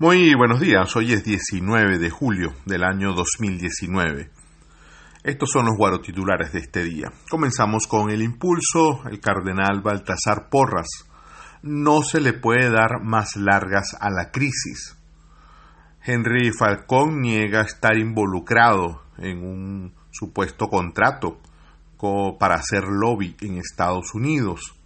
Muy buenos días, hoy es 19 de julio del año 2019. Estos son los guaro titulares de este día. Comenzamos con el impulso, el cardenal Baltasar Porras. No se le puede dar más largas a la crisis. Henry Falcón niega estar involucrado en un supuesto contrato para hacer lobby en Estados Unidos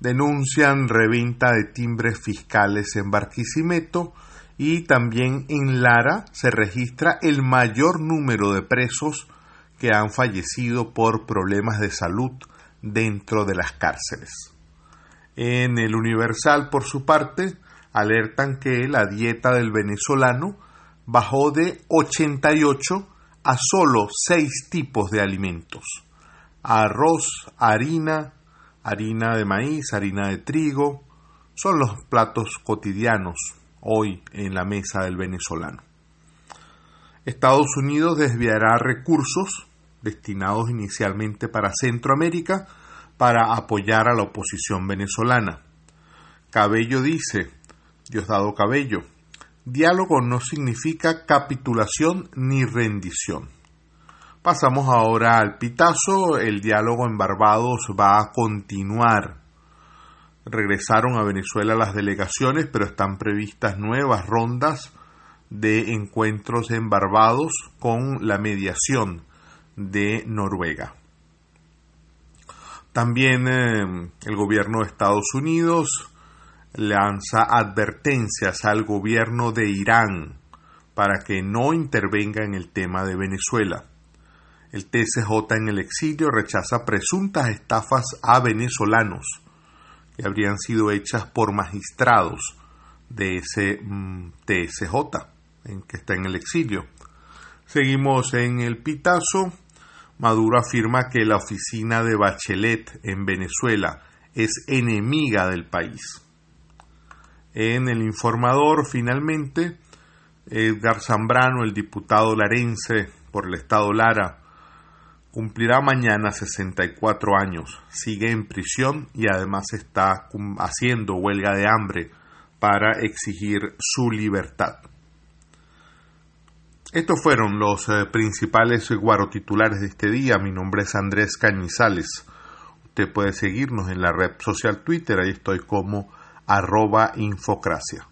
denuncian reventa de timbres fiscales en Barquisimeto y también en Lara se registra el mayor número de presos que han fallecido por problemas de salud dentro de las cárceles. En el Universal, por su parte, alertan que la dieta del venezolano bajó de 88 a solo 6 tipos de alimentos. Arroz, harina, harina de maíz, harina de trigo, son los platos cotidianos hoy en la mesa del venezolano. Estados Unidos desviará recursos destinados inicialmente para Centroamérica para apoyar a la oposición venezolana. Cabello dice, Diosdado Cabello, diálogo no significa capitulación ni rendición. Pasamos ahora al pitazo. El diálogo en Barbados va a continuar. Regresaron a Venezuela las delegaciones, pero están previstas nuevas rondas de encuentros en Barbados con la mediación de Noruega. También eh, el gobierno de Estados Unidos lanza advertencias al gobierno de Irán para que no intervenga en el tema de Venezuela. El TSJ en el exilio rechaza presuntas estafas a venezolanos que habrían sido hechas por magistrados de ese mm, TSJ en que está en el exilio. Seguimos en el pitazo. Maduro afirma que la oficina de Bachelet en Venezuela es enemiga del país. En el informador, finalmente, Edgar Zambrano, el diputado larense por el Estado Lara, Cumplirá mañana 64 años, sigue en prisión y además está haciendo huelga de hambre para exigir su libertad. Estos fueron los eh, principales guarotitulares de este día. Mi nombre es Andrés Cañizales. Usted puede seguirnos en la red social Twitter, ahí estoy como arroba infocracia.